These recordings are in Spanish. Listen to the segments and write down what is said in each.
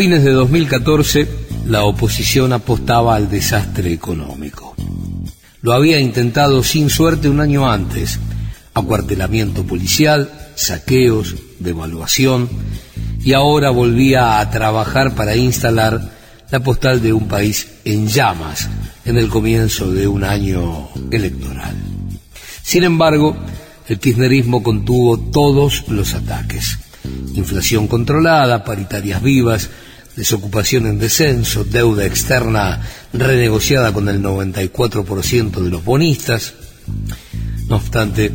fines de 2014, la oposición apostaba al desastre económico. Lo había intentado sin suerte un año antes. Acuartelamiento policial, saqueos, devaluación, y ahora volvía a trabajar para instalar la postal de un país en llamas en el comienzo de un año electoral. Sin embargo, el kirchnerismo contuvo todos los ataques. Inflación controlada, paritarias vivas, desocupación en descenso, deuda externa renegociada con el 94% de los bonistas. No obstante,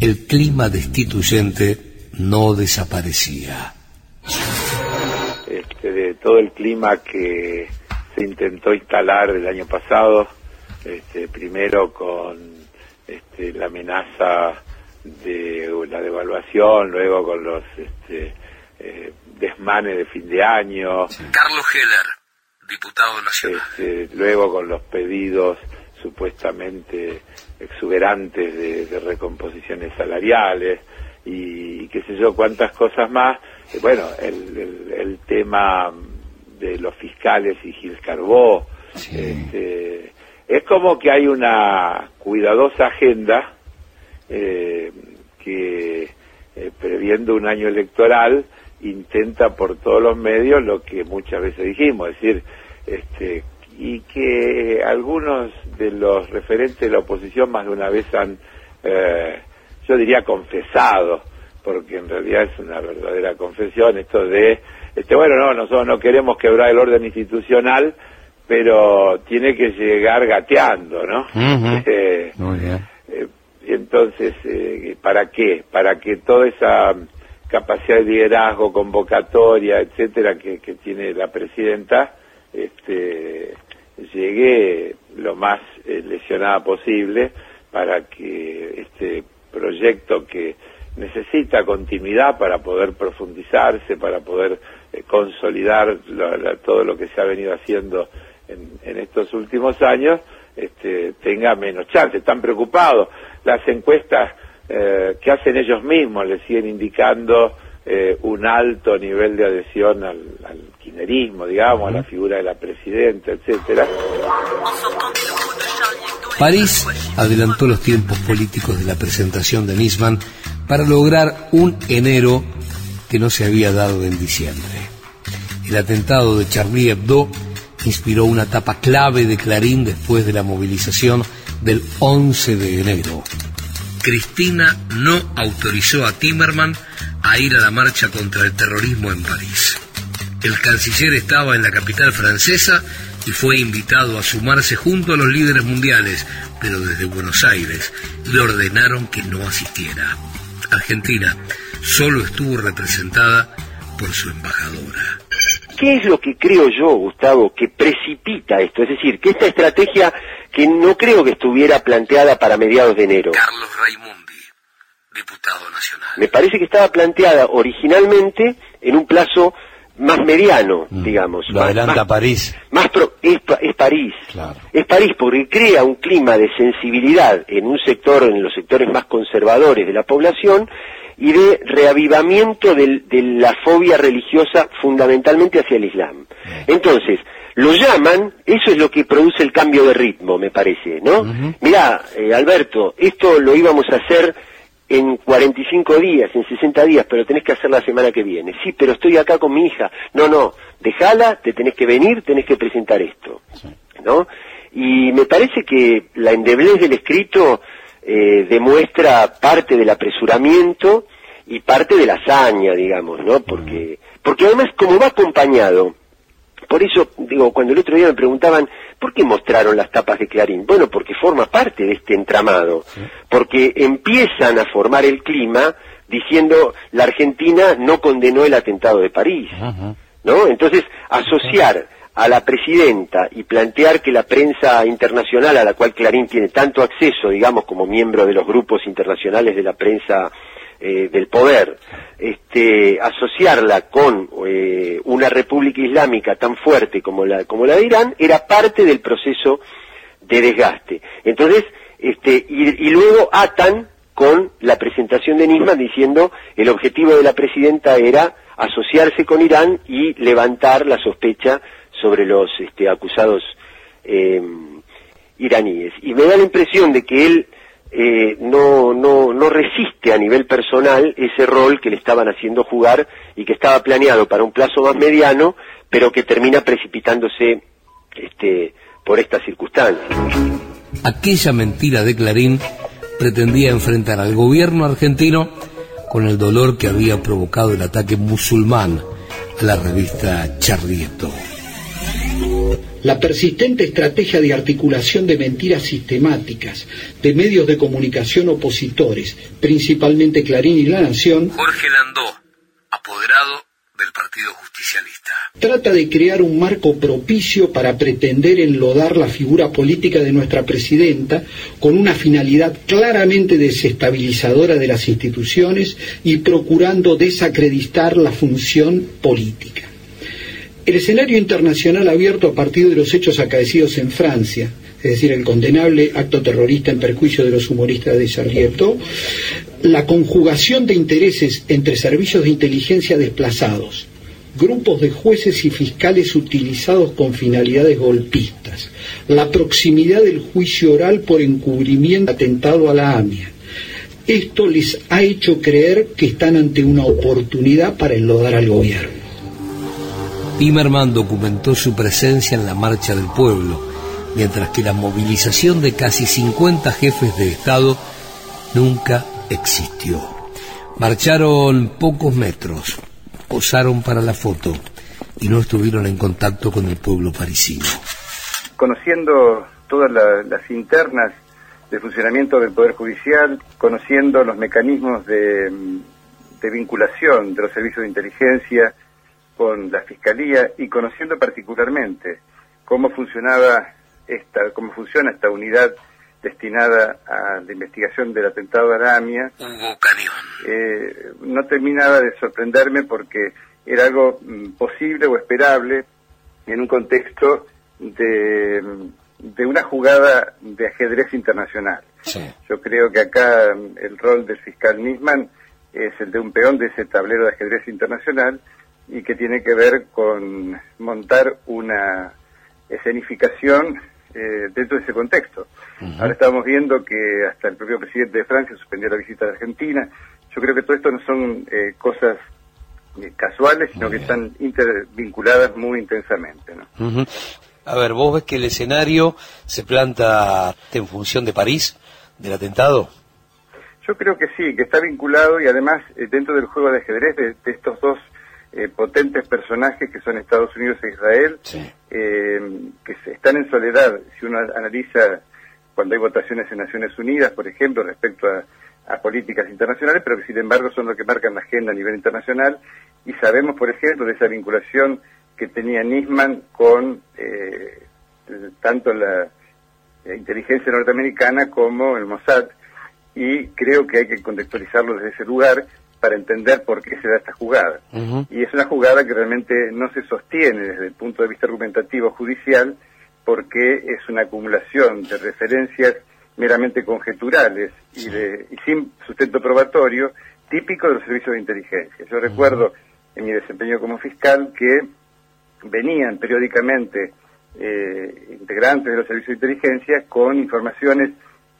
el clima destituyente no desaparecía. Este, de todo el clima que se intentó instalar el año pasado, este, primero con este, la amenaza de la devaluación, luego con los este, eh, desmanes de fin de año. Carlos Heller, diputado nacional. Este, luego con los pedidos supuestamente exuberantes de, recomposiciones salariales y, qué sé yo, cuántas cosas más. Eh, bueno, el, tema de los fiscales y Gil Carbó. Este, es como que hay una cuidadosa agenda eh, que, eh, previendo un año electoral, intenta por todos los medios lo que muchas veces dijimos, es decir, este, y que algunos de los referentes de la oposición más de una vez han, eh, yo diría, confesado, porque en realidad es una verdadera confesión esto de, este, bueno, no, nosotros no queremos quebrar el orden institucional, pero tiene que llegar gateando, ¿no? Eh, eh, entonces, eh, ¿para qué? Para que toda esa capacidad de liderazgo, convocatoria, etcétera, que, tiene la presidenta, este, llegue lo más lesionada posible para que este proyecto que necesita continuidad para poder profundizarse, para poder consolidar todo lo que se ha venido haciendo en, estos últimos años este, tenga menos chance. Están preocupados. Las encuestas eh, que hacen ellos mismos le siguen indicando eh, un alto nivel de adhesión al, al digamos, a la figura de la presidenta, etcétera. París adelantó los tiempos políticos de la presentación de Nisman para lograr un enero que no se había dado en diciembre. El atentado de Charlie Hebdo inspiró una etapa clave de Clarín después de la movilización del 11 de enero. Cristina no autorizó a Timerman a ir a la marcha contra el terrorismo en París. El canciller estaba en la capital francesa y fue invitado a sumarse junto a los líderes mundiales, pero desde Buenos Aires le ordenaron que no asistiera. Argentina solo estuvo representada por su embajadora. ¿Qué es lo que creo yo, Gustavo, que precipita esto? Es decir, que esta estrategia que no creo que estuviera planteada para mediados de enero. Carlos Raimundi, diputado nacional. Me parece que estaba planteada originalmente en un plazo más mediano, mm. digamos. Lo adelanta París. Más es, es, París. Claro. Es París porque crea un clima de sensibilidad en un sector, en los sectores más conservadores de la población, y de reavivamiento de, la fobia religiosa fundamentalmente hacia el Islam. Entonces, lo llaman, eso es lo que produce el cambio de ritmo, me parece, ¿no? Mirá, eh, Alberto, esto lo íbamos a hacer en 45 días, en 60 días, pero tenés que hacer la semana que viene. Sí, pero estoy acá con mi hija. No, no, déjala, te tenés que venir, tenés que presentar esto, ¿no? Y me parece que la endeblez del escrito eh, demuestra parte del apresuramiento y parte de la hazaña, digamos, ¿no? Porque, porque además como va acompañado, por eso, digo, cuando el otro día me preguntaban, ¿por qué mostraron las tapas de Clarín? Bueno, porque forma parte de este entramado, porque empiezan a formar el clima diciendo la Argentina no condenó el atentado de París, ¿no? Entonces, asociar a la presidenta y plantear que la prensa internacional a la cual Clarín tiene tanto acceso, digamos, como miembro de los grupos internacionales de la prensa eh, del poder, este, asociarla con eh, una república islámica tan fuerte como la, como la de Irán, era parte del proceso de desgaste. Entonces, este, y, luego atan con la presentación de Nisman diciendo el objetivo de la presidenta era asociarse con Irán y levantar la sospecha sobre los este, acusados eh, iraníes. Y me da la impresión de que él eh, no, no, no resiste a nivel personal ese rol que le estaban haciendo jugar y que estaba planeado para un plazo más mediano, pero que termina precipitándose este, por estas circunstancias. Aquella mentira de Clarín pretendía enfrentar al gobierno argentino con el dolor que había provocado el ataque musulmán a la revista Charlie la persistente estrategia de articulación de mentiras sistemáticas de medios de comunicación opositores, principalmente Clarín y La Nación, Jorge Landó, apoderado del Partido Justicialista. Trata de crear un marco propicio para pretender enlodar la figura política de nuestra presidenta con una finalidad claramente desestabilizadora de las instituciones y procurando desacreditar la función política. El escenario internacional abierto a partir de los hechos acaecidos en Francia, es decir, el condenable acto terrorista en perjuicio de los humoristas de Charlie la conjugación de intereses entre servicios de inteligencia desplazados, grupos de jueces y fiscales utilizados con finalidades golpistas, la proximidad del juicio oral por encubrimiento atentado a la AMIA. Esto les ha hecho creer que están ante una oportunidad para enlodar al gobierno. Timerman documentó su presencia en la Marcha del Pueblo, mientras que la movilización de casi 50 jefes de Estado nunca existió. Marcharon pocos metros, posaron para la foto y no estuvieron en contacto con el pueblo parisino. Conociendo todas las internas de funcionamiento del Poder Judicial, conociendo los mecanismos de vinculación de los servicios de inteligencia, con la Fiscalía y conociendo particularmente cómo funcionaba esta, cómo funciona esta unidad destinada a la investigación del atentado de Aramia, eh, no terminaba de sorprenderme porque era algo mm, posible o esperable en un contexto de, de una jugada de ajedrez internacional. Yo creo que acá mm, el rol del fiscal Nisman es el de un peón de ese tablero de ajedrez internacional y que tiene que ver con montar una escenificación eh, dentro de ese contexto. Ahora estamos viendo que hasta el propio presidente de Francia suspendió la visita a Argentina. Yo creo que todo esto no son eh, cosas eh, casuales, sino que están intervinculadas muy intensamente. ¿no? A ver, ¿vos ves que el escenario se planta en función de París, del atentado? Yo creo que sí, que está vinculado y además dentro del juego de ajedrez de estos dos eh, potentes personajes que son Estados Unidos e Israel, eh, que están en soledad. Si uno analiza cuando hay votaciones en Naciones Unidas, por ejemplo, respecto a, políticas internacionales, pero que sin embargo son los que marcan la agenda a nivel internacional, y sabemos, por ejemplo, de esa vinculación que tenía Nisman con eh, tanto la inteligencia norteamericana como el Mossad, y creo que hay que contextualizarlo desde ese lugar, para entender por qué se da esta jugada. Y es una jugada que realmente no se sostiene desde el punto de vista argumentativo judicial porque es una acumulación de referencias meramente conjeturales y, de, sin sustento probatorio típico de los servicios de inteligencia. Yo recuerdo en mi desempeño como fiscal que venían periódicamente eh, integrantes de los servicios de inteligencia con informaciones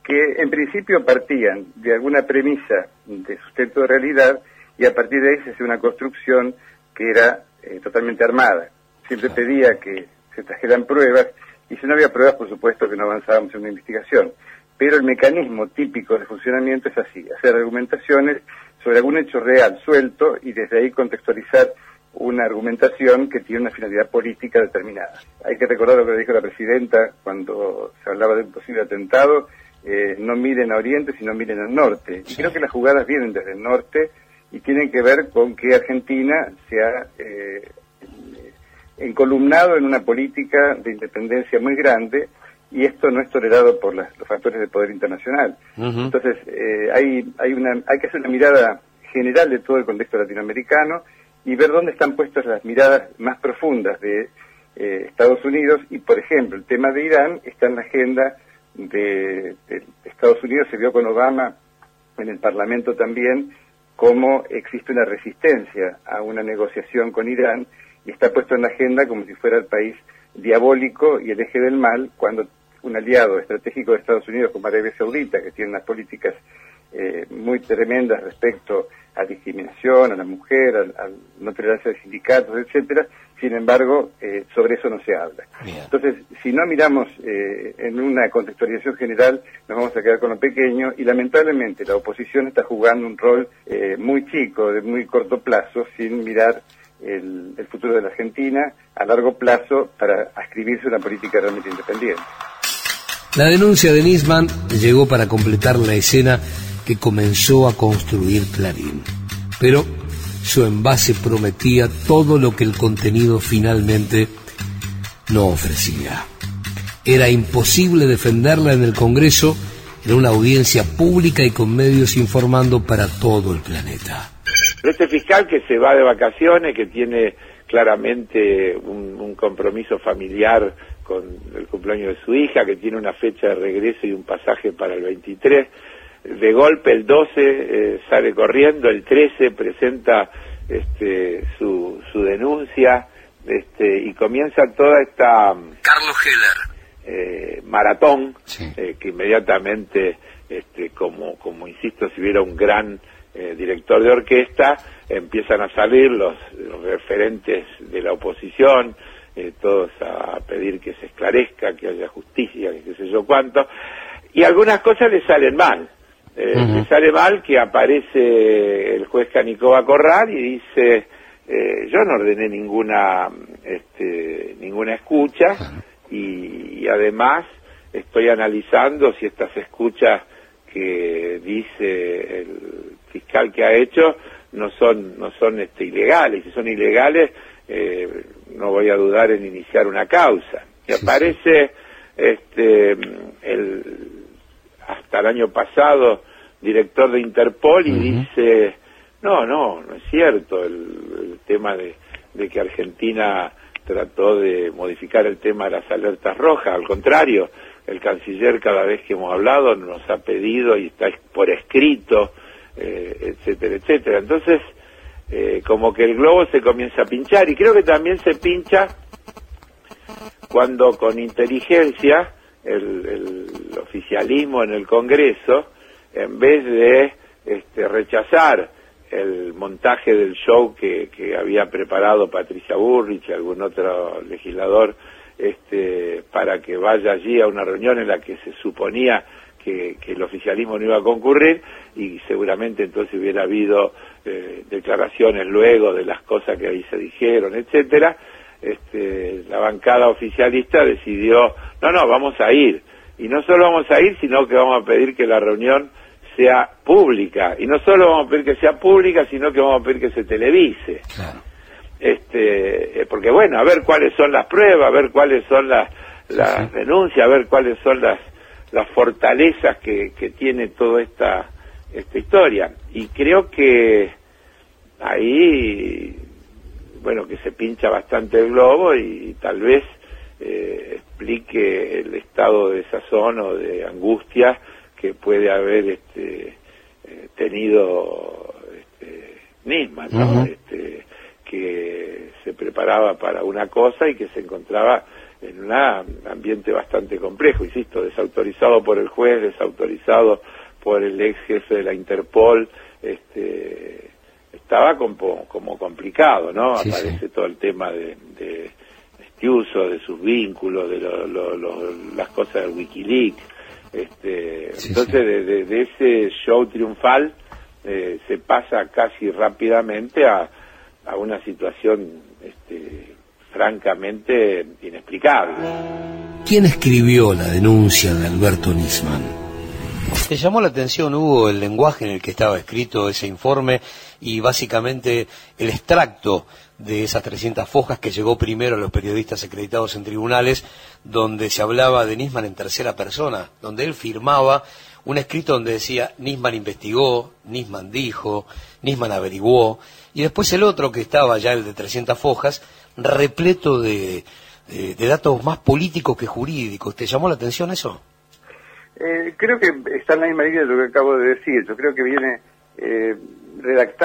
que en principio partían de alguna premisa de sustento de realidad y a partir de ahí se hacía una construcción que era eh, totalmente armada. Siempre pedía que se trajeran pruebas y si no había pruebas, por supuesto que no avanzábamos en una investigación. Pero el mecanismo típico de funcionamiento es así, hacer argumentaciones sobre algún hecho real suelto y desde ahí contextualizar una argumentación que tiene una finalidad política determinada. Hay que recordar lo que dijo la presidenta cuando se hablaba de un posible atentado, eh, no miren a Oriente, sino miren al norte. Y creo que las jugadas vienen desde el norte y tienen que ver con que Argentina se ha eh, encolumnado en una política de independencia muy grande y esto no es tolerado por los factores de poder internacional. Entonces, eh, hay, hay, una, hay que hacer una mirada general de todo el contexto latinoamericano y ver dónde están puestas las miradas más profundas de Estados Unidos y, por ejemplo, el tema de Irán está en la agenda de, Estados Unidos se vio con Obama en el Parlamento también cómo existe una resistencia a una negociación con Irán y está puesto en la agenda como si fuera el país diabólico y el eje del mal, cuando un aliado estratégico de Estados Unidos como Arabia Saudita, que tiene unas políticas eh, muy tremendas respecto a discriminación, a la mujer, a, no tolerarse de sindicatos, etcétera. Sin embargo, eh, sobre eso no se habla. Entonces, si no miramos eh, en una contextualización general, nos vamos a quedar con lo pequeño y lamentablemente la oposición está jugando un rol muy chico, de muy corto plazo, sin mirar el, el futuro de la Argentina a largo plazo para ascribirse una política realmente independiente. La denuncia de Nisman llegó para completar la escena que comenzó a construir Clarín. Pero su envase prometía todo lo que el contenido finalmente no ofrecía. Era imposible defenderla en el Congreso en una audiencia pública y con medios informando para todo el planeta. este fiscal que se va de vacaciones, que tiene claramente un, un compromiso familiar con el cumpleaños de su hija, que tiene una fecha de regreso y un pasaje para el 23, de golpe el 12 eh, sale corriendo, el 13 presenta este, su, su denuncia este, y comienza toda esta... Carlos Heller. Eh, maratón eh, que inmediatamente, este, como, como insisto, si hubiera un gran director de orquesta, empiezan a salir los, referentes de la oposición, todos a pedir que se esclarezca, que haya justicia, que qué sé yo cuánto, y algunas cosas le salen mal. Eh, sale mal que aparece el juez Canicova Corral y dice, eh, yo no ordené ninguna, este, ninguna escucha y, además estoy analizando si estas escuchas que dice el fiscal que ha hecho no son, no son este, ilegales. Si son ilegales, eh, no voy a dudar en iniciar una causa. Y aparece este, el hasta el año pasado director de Interpol y dice, no, no, no es cierto el, tema de, que Argentina trató de modificar el tema de las alertas rojas, al contrario, el canciller cada vez que hemos hablado nos ha pedido y está por escrito, eh, etcétera, etcétera. Entonces, eh, como que el globo se comienza a pinchar y creo que también se pincha cuando con inteligencia el, oficialismo en el Congreso, en vez de este, rechazar el montaje del show que, había preparado Patricia Burrich y algún otro legislador este, para que vaya allí a una reunión en la que se suponía que, el oficialismo no iba a concurrir y seguramente entonces hubiera habido eh, declaraciones luego de las cosas que ahí se dijeron, etcétera. Este, la bancada oficialista decidió no, no, vamos a ir. Y no solo vamos a ir, sino que vamos a pedir que la reunión sea pública. Y no solo vamos a pedir que sea pública, sino que vamos a pedir que se televise. Este, eh, porque bueno, a ver cuáles son las pruebas, a ver cuáles son las, las denuncias, a ver cuáles son las, las fortalezas que, que tiene toda esta, esta historia. Y creo que ahí, bueno, que se pincha bastante el globo y tal vez eh, explique el estado de sazón o de angustia que puede haber este, eh, tenido este, Nisman, este, que se preparaba para una cosa y que se encontraba en un ambiente bastante complejo, insisto, desautorizado por el juez, desautorizado por el ex jefe de la Interpol, este, estaba como, como complicado, ¿no? Aparece todo el tema de uso de sus vínculos, de las cosas de Wikileaks. Este, entonces, De, ese show triunfal eh, se pasa casi rápidamente a, a una situación este, francamente inexplicable. ¿Quién escribió la denuncia de Alberto Nisman? ¿Te llamó la atención, Hugo, el lenguaje en el que estaba escrito ese informe y básicamente el extracto de esas 300 fojas que llegó primero a los periodistas acreditados en tribunales, donde se hablaba de Nisman en tercera persona, donde él firmaba un escrito donde decía Nisman investigó, Nisman dijo, Nisman averiguó, y después el otro que estaba ya el de 300 fojas, repleto de, datos más políticos que jurídicos. ¿Te llamó la atención eso? Eh, creo que está en la misma línea de lo que acabo de decir. Yo creo que viene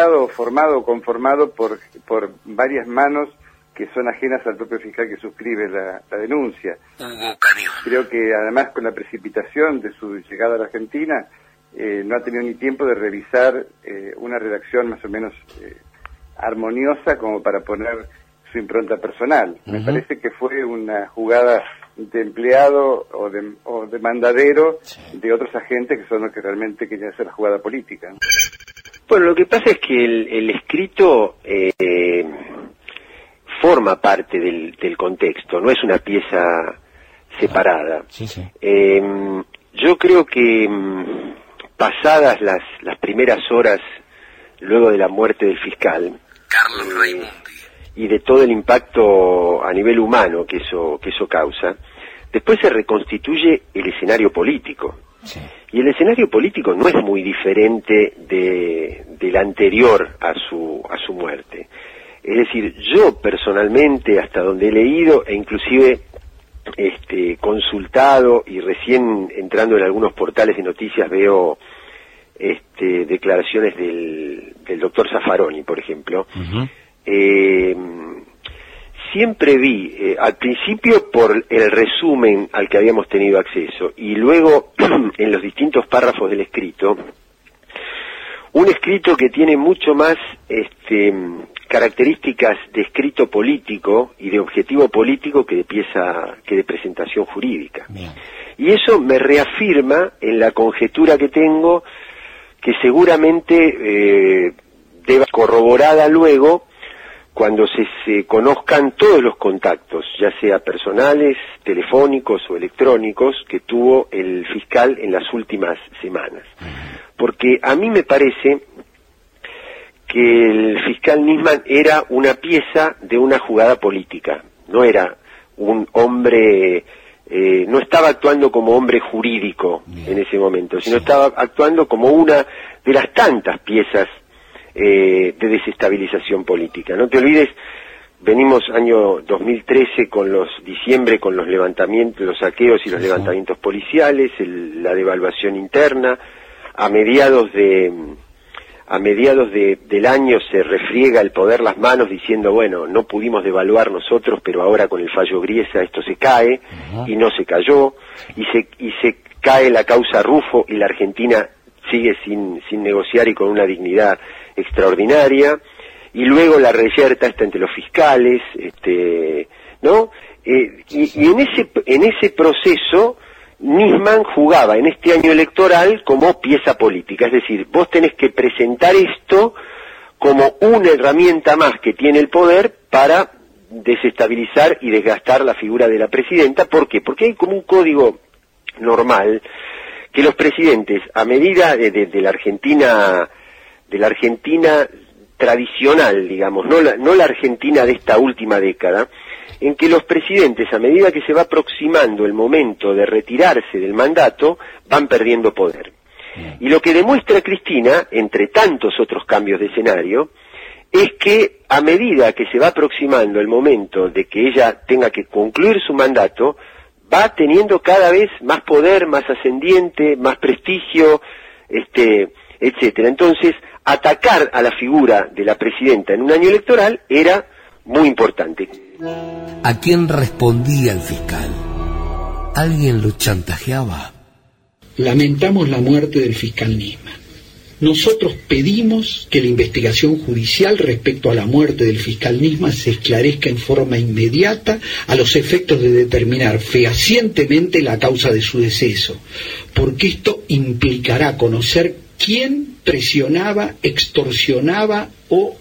redactado, formado, conformado por, por varias manos que son ajenas al propio fiscal que suscribe la, denuncia. Creo que además con la precipitación de su llegada a la Argentina, eh, no ha tenido ni tiempo de revisar eh, una redacción más o menos eh, armoniosa como para poner su impronta personal. Me parece que fue una jugada de empleado o de, o de mandadero de otros agentes que son los que realmente querían hacer la jugada política. Bueno, lo que pasa es que el, escrito eh, forma parte del, contexto, no es una pieza separada. Em, yo creo que em, pasadas las, las primeras horas luego de la muerte del fiscal, Carlos eh, y de todo el impacto a nivel humano que eso, que eso causa, después se reconstituye el escenario político. Y el escenario político no es muy diferente de, del anterior a su, a su muerte. Es decir, yo personalmente, hasta donde he leído e inclusive este, consultado y recién entrando en algunos portales de noticias veo este, declaraciones del, del doctor Zaffaroni, por ejemplo, eh, siempre vi, eh, al principio por el resumen al que habíamos tenido acceso y luego en los distintos párrafos del escrito, un escrito que tiene mucho más este, características de escrito político y de objetivo político que de pieza, que de presentación jurídica. Y eso me reafirma en la conjetura que tengo que seguramente eh, deba corroborada luego cuando se, se, conozcan todos los contactos, ya sea personales, telefónicos o electrónicos, que tuvo el fiscal en las últimas semanas. Porque a mí me parece que el fiscal Nisman era una pieza de una jugada política, no era un hombre, eh, no estaba actuando como hombre jurídico en ese momento, sino estaba actuando como una de las tantas piezas eh, de desestabilización política. No te olvides, venimos año 2013 con los diciembre con los levantamientos, los saqueos y los levantamientos policiales, la devaluación interna, a mediados de a mediados del año se refriega el poder las manos diciendo, bueno, no pudimos devaluar nosotros, pero ahora con el fallo Griesa esto se cae, y no se cayó, y se, y se cae la causa Rufo y la Argentina sigue sin, sin negociar y con una dignidad extraordinaria, y luego la reyerta está entre los fiscales, este, ¿no? Eh, y, y en ese, en ese proceso, Nisman jugaba en este año electoral como pieza política, es decir, vos tenés que presentar esto como una herramienta más que tiene el poder para desestabilizar y desgastar la figura de la presidenta. ¿Por qué? Porque hay como un código normal que los presidentes, a medida de, la Argentina, de la Argentina tradicional, digamos, no no la Argentina de esta última década, en que los presidentes, a medida que se va aproximando el momento de retirarse del mandato, van perdiendo poder. Y lo que demuestra Cristina, entre tantos otros cambios de escenario, es que a medida que se va aproximando el momento de que ella tenga que concluir su mandato, va teniendo cada vez más poder, más ascendiente, más prestigio, este, etcétera. Entonces, atacar a la figura de la presidenta en un año electoral era muy importante. ¿A quién respondía el fiscal? ¿Alguien lo chantajeaba? Lamentamos la muerte del fiscal Nisman. Nosotros pedimos que la investigación judicial respecto a la muerte del fiscal Nisman se esclarezca en forma inmediata a los efectos de determinar fehacientemente la causa de su deceso, porque esto implicará conocer quién presionaba, extorsionaba o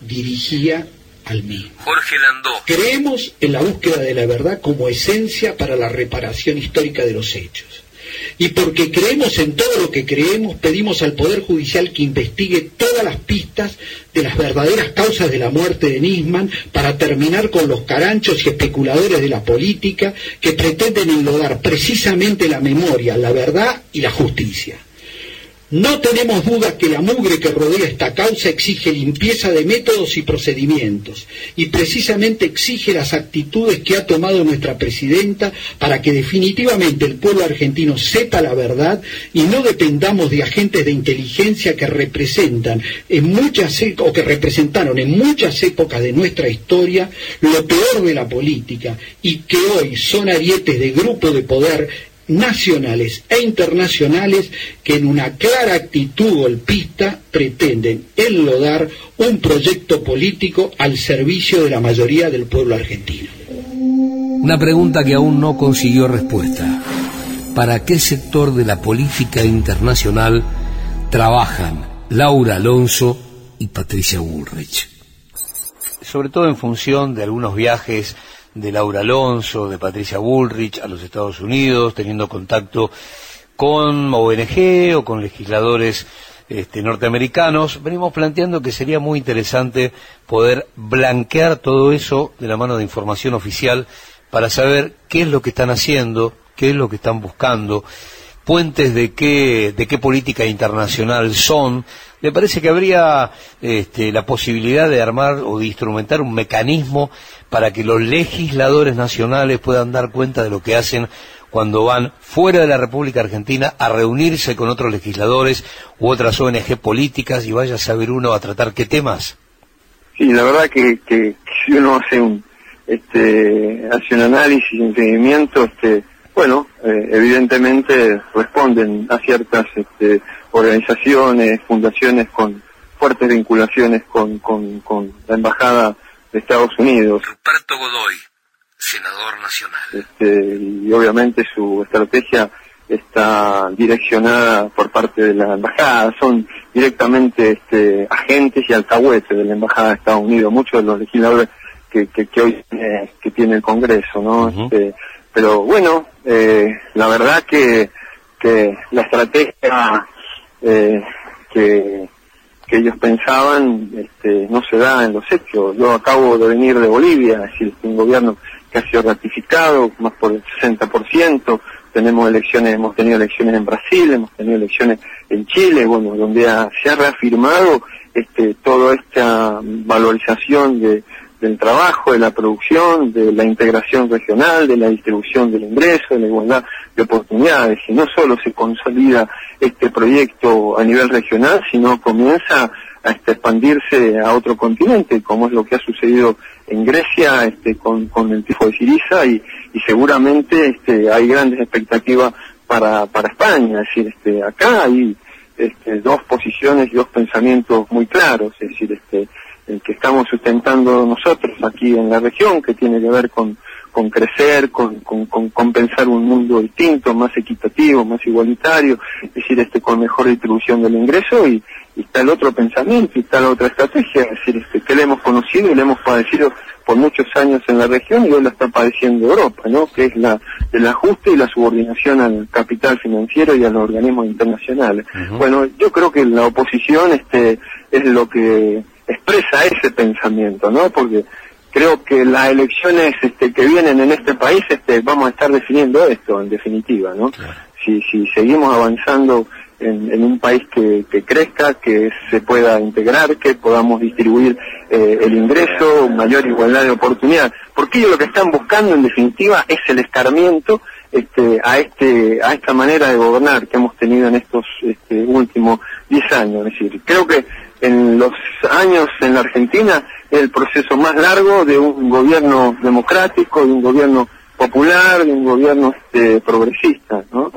dirigía Jorge Landó. Creemos en la búsqueda de la verdad como esencia para la reparación histórica de los hechos. Y porque creemos en todo lo que creemos, pedimos al Poder Judicial que investigue todas las pistas de las verdaderas causas de la muerte de Nisman para terminar con los caranchos y especuladores de la política que pretenden enlodar precisamente la memoria, la verdad y la justicia. No tenemos dudas que la mugre que rodea esta causa exige limpieza de métodos y procedimientos, y precisamente exige las actitudes que ha tomado nuestra presidenta para que definitivamente el pueblo argentino sepa la verdad y no dependamos de agentes de inteligencia que representan en muchas o que representaron en muchas épocas de nuestra historia lo peor de la política y que hoy son arietes de grupo de poder nacionales e internacionales que en una clara actitud golpista pretenden enlodar un proyecto político al servicio de la mayoría del pueblo argentino. Una pregunta que aún no consiguió respuesta. ¿Para qué sector de la política internacional trabajan Laura Alonso y Patricia Bullrich? Sobre todo en función de algunos viajes de Laura Alonso, de Patricia Bullrich a los Estados Unidos, teniendo contacto con ONG o con legisladores este, norteamericanos, venimos planteando que sería muy interesante poder blanquear todo eso de la mano de información oficial para saber qué es lo que están haciendo, qué es lo que están buscando, puentes de qué, de qué política internacional son. Me parece que habría este, la posibilidad de armar o de instrumentar un mecanismo para que los legisladores nacionales puedan dar cuenta de lo que hacen cuando van fuera de la República Argentina a reunirse con otros legisladores u otras ONG políticas y vaya a saber uno a tratar qué temas. Sí, la verdad que, que, si uno hace un, este, hace un análisis, un seguimiento, este, bueno, eh, evidentemente responden a ciertas este, organizaciones, fundaciones con fuertes vinculaciones con, con, con la embajada de Estados Unidos. Ruperto Godoy, senador nacional. Este, y obviamente su estrategia está direccionada por parte de la embajada, son directamente este, agentes y alcahuetes de la embajada de Estados Unidos, muchos de los legisladores que, que, hoy que tiene el Congreso, ¿no? este, pero bueno, eh, la verdad que, que la estrategia eh, que que ellos pensaban este, no se da en los hechos. Yo acabo de venir de Bolivia, es decir, un gobierno que ha sido ratificado más por el 60%, tenemos elecciones, hemos tenido elecciones en Brasil, hemos tenido elecciones en Chile, bueno, donde se ha reafirmado este, toda esta valorización de, del trabajo, de la producción, de la integración regional, de la distribución del ingreso, de la igualdad de oportunidades. Y no solo se consolida este proyecto a nivel regional, sino comienza a expandirse a otro continente, como es lo que ha sucedido en Grecia este, con, el tifo de Siriza y, seguramente este, hay grandes expectativas para, para España. Es decir, este, acá hay este, dos posiciones y dos pensamientos muy claros. Es decir, este, el que estamos sustentando nosotros aquí en la región, que tiene que ver con, con crecer, con, con, con, pensar un mundo distinto, más equitativo, más igualitario, es decir, este, con mejor distribución del ingreso y, está el otro pensamiento y está la otra estrategia, es decir, este, que le hemos conocido y le hemos padecido por muchos años en la región y hoy lo está padeciendo Europa, ¿no? Que es la el ajuste y la subordinación al capital financiero y a los organismos internacionales. Bueno, yo creo que la oposición este es lo que expresa ese pensamiento, ¿no? Porque creo que las elecciones este, que vienen en este país este, vamos a estar definiendo esto, en definitiva, ¿no? Si, si seguimos avanzando en, un país que, crezca, que se pueda integrar, que podamos distribuir eh, el ingreso, mayor igualdad de oportunidad. Porque ellos lo que están buscando, en definitiva, es el escarmiento este, a este a esta manera de gobernar que hemos tenido en estos este, últimos 10 años. Es decir, creo que en los años en la Argentina es el proceso más largo de un gobierno democrático, de un gobierno popular, de un gobierno este, progresista. ¿no?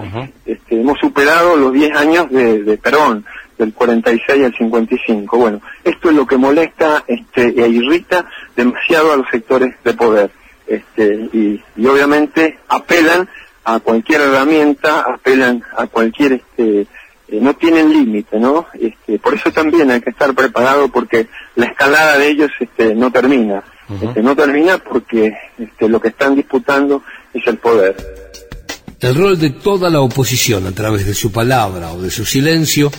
este, hemos superado los 10 años de, Perón, del 46 al 55. Bueno, esto es lo que molesta este, e irrita demasiado a los sectores de poder. Este, y, y obviamente apelan a cualquier herramienta, apelan a cualquier este, eh, no tienen límite, ¿no? Este, por eso también hay que estar preparado porque la escalada de ellos este, no termina. este, no termina porque este, lo que están disputando es el poder. El rol de toda la oposición a través de su palabra o de su silencio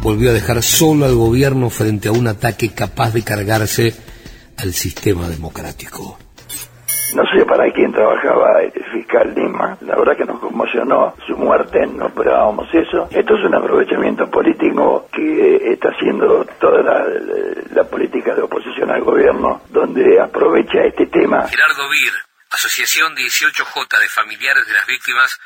volvió a dejar solo al gobierno frente a un ataque capaz de cargarse al sistema democrático. No sé para quién trabajaba el fiscal Lima, la verdad que nos conmocionó su muerte, no esperábamos eso. Esto es un aprovechamiento político que está haciendo toda la, política de oposición al gobierno, donde aprovecha este tema. Gerardo Vir, Asociación 18J de Familiares de las Víctimas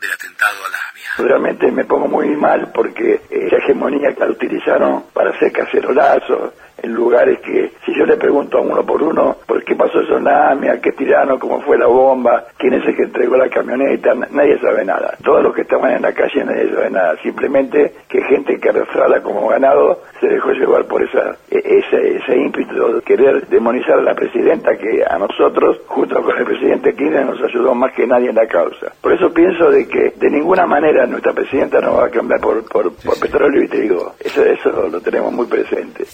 del atentado a la AMIA. Realmente me pongo muy mal porque esa hegemonía que la utilizaron para hacer cacerolazos, en lugares que si yo le pregunto a uno por uno por qué pasó en la AMIA, qué tirano, cómo fue la bomba, quién es el que entregó la camioneta, nadie sabe nada. Todos los que estaban en la calle nadie sabe nada. Simplemente que gente que arrastrada como ganado se dejó llevar por esa, e, ese, ese ímpetu de querer demonizar a la presidenta que a nosotros, junto con el presidente Kirchner, nos ayudó más que nadie en la causa. Por eso pienso de que de ninguna manera nuestra presidenta no va a cambiar por, por, por petróleo y trigo. Eso, eso lo tenemos muy presente.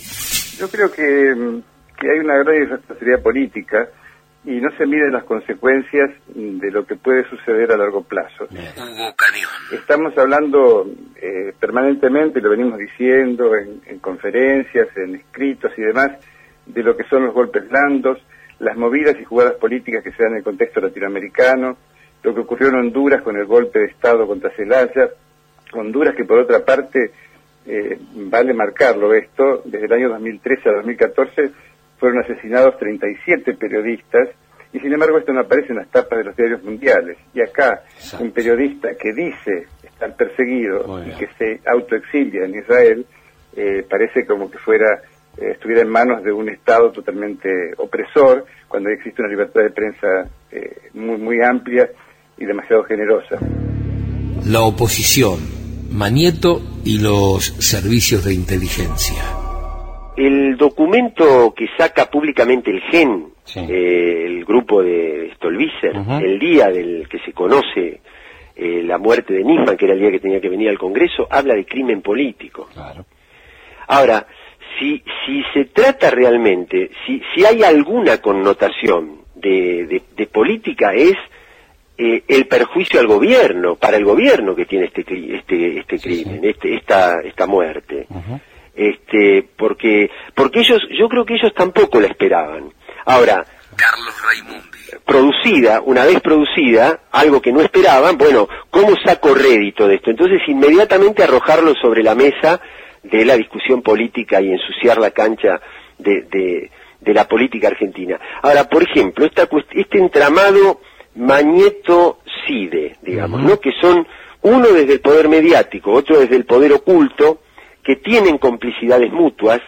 Yo creo que, que hay una gran irresponsabilidad política y no se miden las consecuencias de lo que puede suceder a largo plazo. Estamos hablando eh, permanentemente, lo venimos diciendo en, conferencias, en escritos y demás, de lo que son los golpes blandos, las movidas y jugadas políticas que se dan en el contexto latinoamericano, lo que ocurrió en Honduras con el golpe de Estado contra Celaya, Honduras que por otra parte eh, vale marcarlo esto, desde el año 2013 a 2014 fueron asesinados 37 periodistas y sin embargo esto no aparece en las tapas de los diarios mundiales. Y acá un periodista que dice estar perseguido y que se autoexilia en Israel, eh, parece como que fuera eh, estuviera en manos de un Estado totalmente opresor, cuando existe una libertad de prensa muy, muy amplia y demasiado generosa. La oposición Manieto y los servicios de inteligencia. El documento que saca públicamente el GEN, eh, el grupo de Stolbizer, el día del que se conoce eh, la muerte de Nisman, que era el día que tenía que venir al Congreso, habla de crimen político. Ahora, si, si se trata realmente, si, si hay alguna connotación de, de política, es eh, el perjuicio al gobierno, para el gobierno que tiene este este este crimen, este esta esta muerte. Este, porque porque ellos yo creo que ellos tampoco la esperaban. Ahora, Carlos Raimundi. Producida, una vez producida, algo que no esperaban, bueno, ¿cómo saco rédito de esto? Entonces inmediatamente arrojarlo sobre la mesa de la discusión política y ensuciar la cancha de, de, de la política argentina. Ahora, por ejemplo, esta, este entramado Magneto-Cide, digamos, ¿no? Que son uno desde el poder mediático, otro desde el poder oculto, que tienen complicidades mutuas,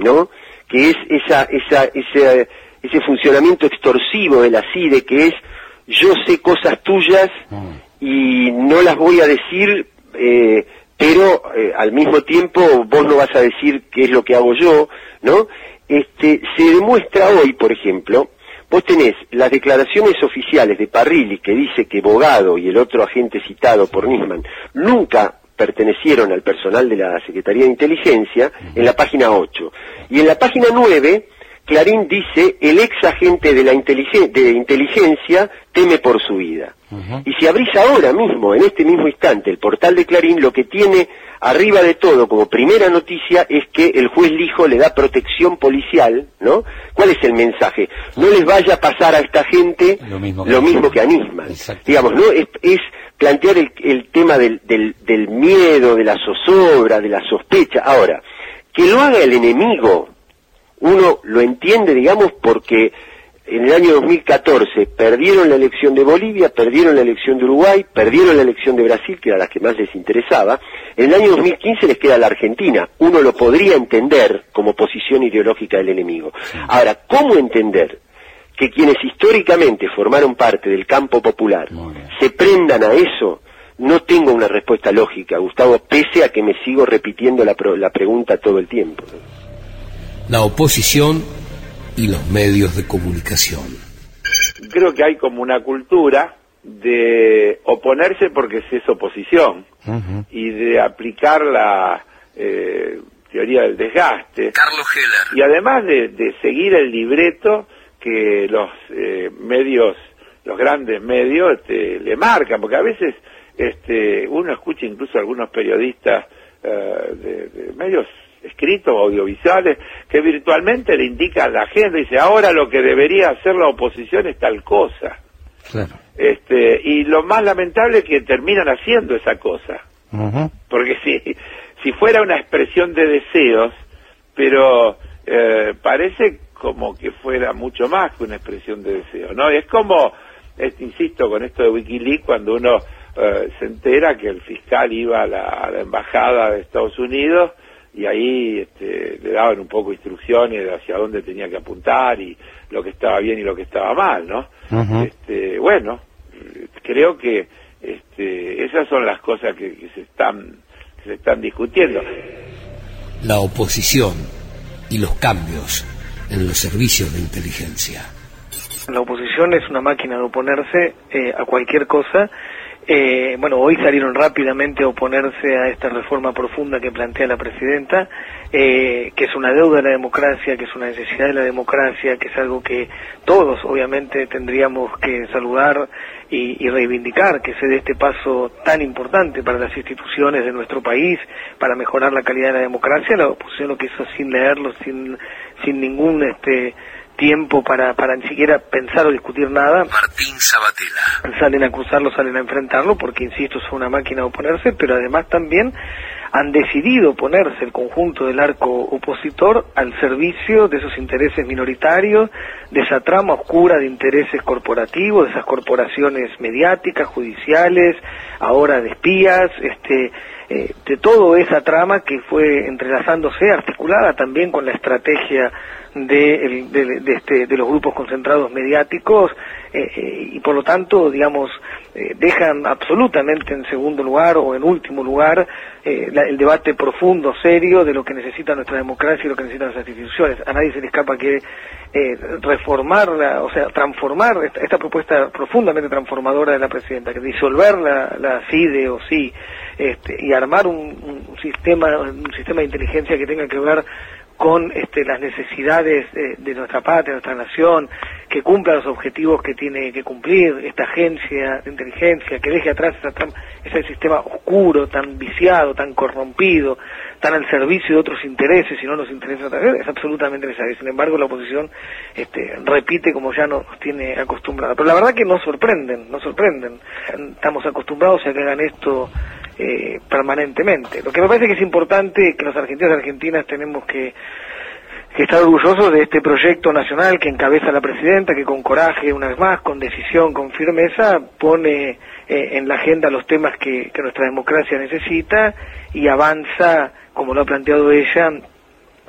¿no? Que es esa, esa, ese, ese funcionamiento extorsivo de la CIDE, que es yo sé cosas tuyas y no las voy a decir, eh, pero eh, al mismo tiempo vos no vas a decir qué es lo que hago yo, ¿no? Este, se demuestra hoy, por ejemplo, Vos tenés las declaraciones oficiales de Parrilli que dice que Bogado y el otro agente citado por Nisman nunca pertenecieron al personal de la Secretaría de Inteligencia en la página 8. Y en la página 9, Clarín dice, el ex agente de la de inteligencia teme por su vida. Y si abrís ahora mismo, en este mismo instante, el portal de Clarín, lo que tiene arriba de todo como primera noticia es que el juez Lijo le da protección policial, ¿no? ¿Cuál es el mensaje? No les vaya a pasar a esta gente lo mismo que, a Nisman. Digamos, ¿no? Es, plantear el, tema del, del miedo, de la zozobra, de la sospecha. Ahora, que lo haga el enemigo, uno lo entiende, digamos, porque en el año 2014 perdieron la elección de Bolivia, perdieron la elección de Uruguay, perdieron la elección de Brasil, que era la que más les interesaba. En el año 2015 les queda la Argentina. Uno lo podría entender como posición ideológica del enemigo. Ahora, ¿cómo entender que quienes históricamente formaron parte del campo popular se prendan a eso? No tengo una respuesta lógica, Gustavo, pese a que me sigo repitiendo la, la pregunta todo el tiempo. La oposición y los medios de comunicación. Creo que hay como una cultura de oponerse porque se es oposición y de aplicar la eh, teoría del desgaste. Carlos Heller. Y además de, seguir el libreto que los eh, medios, los grandes medios, este, le marcan, porque a veces este, uno escucha incluso algunos periodistas eh, de medios escritos audiovisuales que virtualmente le indican a la gente, dice, ahora lo que debería hacer la oposición es tal cosa. Este, y lo más lamentable es que terminan haciendo esa cosa. Porque si, si fuera una expresión de deseos, pero eh, parece como que fuera mucho más que una expresión de deseo, ¿no? Es como, insisto, con esto de Wikileaks, cuando uno eh, se entera que el fiscal iba a la, embajada de Estados Unidos y ahí este, le daban un poco instrucciones de hacia dónde tenía que apuntar y lo que estaba bien y lo que estaba mal, ¿no? este, bueno, creo que este, esas son las cosas que, que se están que se están discutiendo. La oposición y los cambios en los servicios de inteligencia. La oposición es una máquina de oponerse eh, a cualquier cosa. Eh, bueno, hoy salieron rápidamente a oponerse a esta reforma profunda que plantea la presidenta, eh, que es una deuda de la democracia, que es una necesidad de la democracia, que es algo que todos obviamente tendríamos que saludar y, y, reivindicar, que se dé este paso tan importante para las instituciones de nuestro país, para mejorar la calidad de la democracia. La oposición lo que hizo sin leerlo, sin, sin ningún este tiempo para, para ni siquiera pensar o discutir nada. Martín Sabatella. Salen a cruzarlo, salen a enfrentarlo, porque insisto, es una máquina de oponerse, pero además también han decidido ponerse el conjunto del arco opositor al servicio de esos intereses minoritarios, de esa trama oscura de intereses corporativos, de esas corporaciones mediáticas, judiciales, ahora de espías, este, eh, de toda esa trama que fue entrelazándose, articulada también con la estrategia de, de, este, de los grupos concentrados mediáticos eh, eh, y por lo tanto, digamos, dejan absolutamente en segundo lugar o en último lugar el debate profundo, serio de lo que necesita nuestra democracia y lo que necesitan nuestras instituciones. A nadie se le escapa que reformar, o sea, transformar esta, propuesta profundamente transformadora de la presidenta, que disolver la, la CIDE o sí, este, y armar un, un sistema, un sistema de inteligencia que tenga que ver con este, las necesidades de, nuestra patria, de nuestra nación, que cumpla los objetivos que tiene que cumplir esta agencia de inteligencia, que deje atrás ese sistema oscuro, tan viciado, tan corrompido, tan al servicio de otros intereses y no nos interesa es absolutamente necesario. Sin embargo, la oposición este, repite como ya nos tiene acostumbrada. Pero la verdad que nos sorprenden, nos sorprenden. Estamos acostumbrados a que hagan esto eh, permanentemente. Lo que me parece que es importante que los argentinos y argentinas tenemos que, estar orgullosos de este proyecto nacional que encabeza la presidenta, que con coraje, una vez más, con decisión, con firmeza, pone eh, en la agenda los temas que, que nuestra democracia necesita y avanza, como lo ha planteado ella,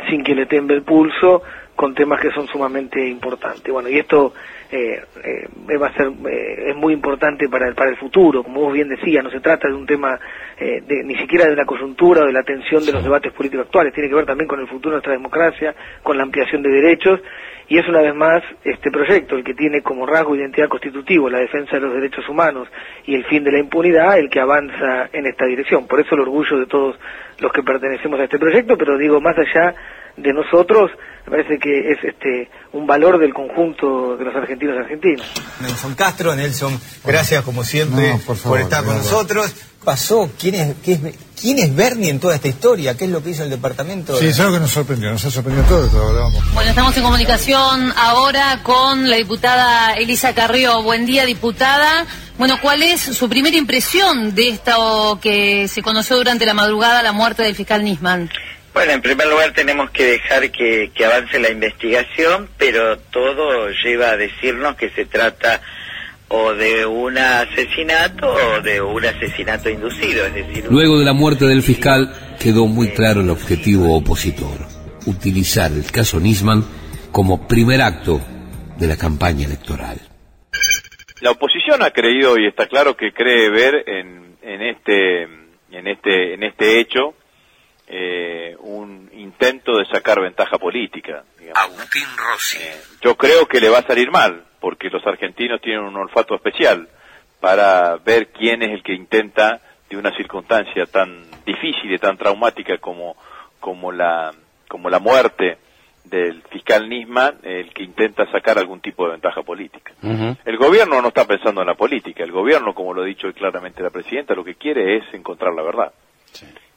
sin que le temble el pulso, con temas que son sumamente importantes. Bueno, y esto eh, eh, va a ser eh, es muy importante para el, para el futuro, como vos bien decías, no se trata de un tema eh, de, ni siquiera de la coyuntura o de la tensión de los debates políticos actuales, tiene que ver también con el futuro de nuestra democracia, con la ampliación de derechos, y es una vez más este proyecto el que tiene como rasgo identidad constitutivo la defensa de los derechos humanos y el fin de la impunidad el que avanza en esta dirección. Por eso el orgullo de todos los que pertenecemos a este proyecto, pero digo, más allá de nosotros, me parece que es este un valor del conjunto de los argentinos y argentinas. Nelson Castro, Nelson, gracias como siempre por, estar con nosotros. ¿Pasó? ¿Quién es, qué es, ¿Quién es Bernie en toda esta historia? ¿Qué es lo que hizo el departamento? Sí, es algo que nos sorprendió, nos ha sorprendido todo, todo Bueno, estamos en comunicación ahora con la diputada Elisa Carrió. Buen día, diputada. Bueno, ¿cuál es su primera impresión de esto que se conoció durante la madrugada, la muerte del fiscal Nisman? Bueno, en primer lugar tenemos que dejar que, avance la investigación, pero todo lleva a decirnos que se trata o de un asesinato o de un asesinato inducido, es decir... Luego de la muerte del fiscal quedó muy claro el objetivo opositor, utilizar el caso Nisman como primer acto de la campaña electoral. La oposición ha creído y está claro que cree ver en, en este en este en este hecho eh, un intento de sacar ventaja política. Agustín Rossi. Eh, yo creo que le va a salir mal, porque los argentinos tienen un olfato especial para ver quién es el que intenta, de una circunstancia tan difícil y tan traumática como, como, la, como la muerte del fiscal Nisman, el que intenta sacar algún tipo de ventaja política. El gobierno no está pensando en la política, el gobierno, como lo ha dicho claramente la presidenta, lo que quiere es encontrar la verdad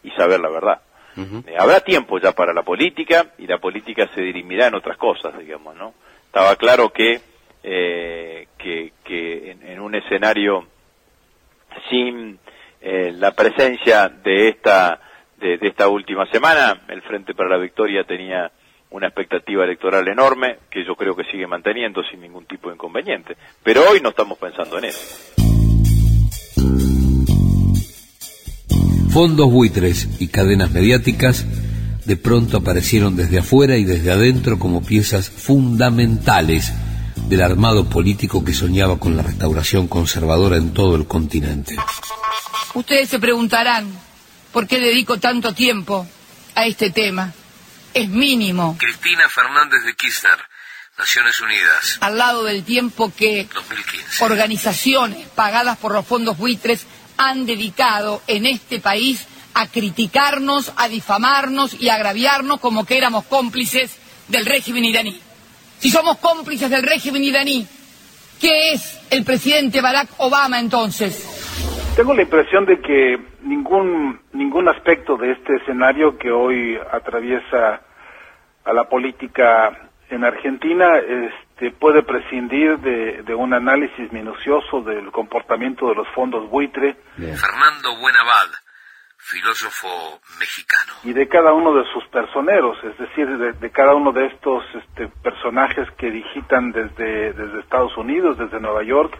y saber la verdad. Eh, habrá tiempo ya para la política y la política se dirimirá en otras cosas, digamos, ¿no? Estaba claro que, eh, que, que en, un escenario sin eh, la presencia de esta, de, de esta última semana, el Frente para la Victoria tenía una expectativa electoral enorme que yo creo que sigue manteniendo sin ningún tipo de inconveniente. Pero hoy no estamos pensando en eso. Fondos buitres y cadenas mediáticas de pronto aparecieron desde afuera y desde adentro como piezas fundamentales del armado político que soñaba con la restauración conservadora en todo el continente. Ustedes se preguntarán por qué dedico tanto tiempo a este tema. Es mínimo. Cristina Fernández de Kirchner, Naciones Unidas. Al lado del tiempo que organizaciones pagadas por los fondos buitres han dedicado en este país a criticarnos, a difamarnos y a agraviarnos como que éramos cómplices del régimen iraní. Si somos cómplices del régimen iraní, ¿qué es el presidente Barack Obama entonces? Tengo la impresión de que ningún ningún aspecto de este escenario que hoy atraviesa a la política en Argentina este, puede prescindir de, un análisis minucioso del comportamiento de los fondos buitre. Fernando Buenavad, filósofo mexicano. Y de cada uno de sus personeros, es decir, de, cada uno de estos este, personajes que digitan desde, desde Estados Unidos, desde Nueva York,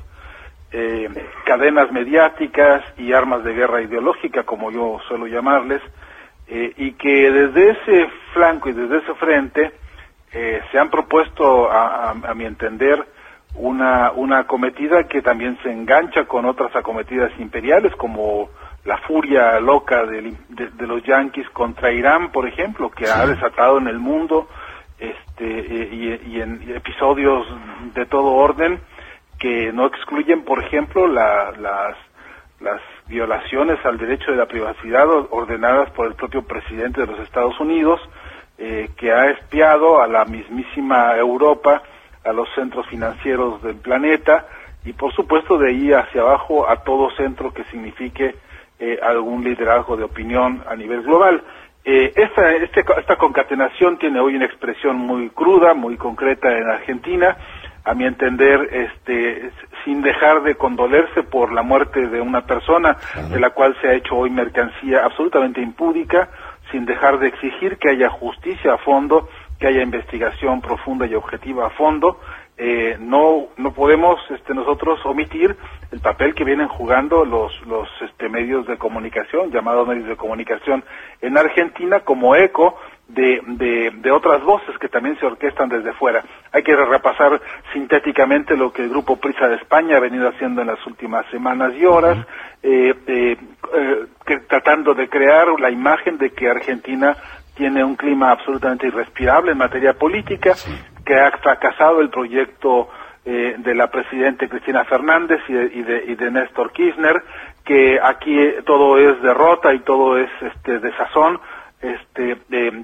eh, cadenas mediáticas y armas de guerra ideológica, como yo suelo llamarles, eh, y que desde ese flanco y desde ese frente eh, se han propuesto, a, mi entender, una, una acometida que también se engancha con otras acometidas imperiales, como la furia loca de, los yanquis contra Irán, por ejemplo, que ha desatado en el mundo este, y, en episodios de todo orden que no excluyen, por ejemplo, las, las violaciones al derecho de la privacidad ordenadas por el propio presidente de los Estados Unidos, eh, que ha espiado a la mismísima Europa, a los centros financieros del planeta y por supuesto de ahí hacia abajo a todo centro que signifique eh, algún liderazgo de opinión a nivel global. Eh, esta, este, esta concatenación tiene hoy una expresión muy cruda, muy concreta en Argentina, a mi entender, este, sin dejar de condolerse por la muerte de una persona, de la cual se ha hecho hoy mercancía absolutamente impúdica, sin dejar de exigir que haya justicia a fondo, que haya investigación profunda y objetiva a fondo. Eh, no no podemos este, nosotros omitir el papel que vienen jugando los los este, medios de comunicación llamados medios de comunicación en Argentina como eco de, de, otras voces que también se orquestan desde fuera. Hay que repasar sintéticamente lo que el Grupo Prisa de España ha venido haciendo en las últimas semanas y horas, eh, eh, eh, tratando de crear la imagen de que Argentina tiene un clima absolutamente irrespirable en materia política, que ha fracasado el proyecto de la presidenta Cristina Fernández y de, y de, y de Néstor Kirchner, que aquí todo es derrota y todo es este desazón, este,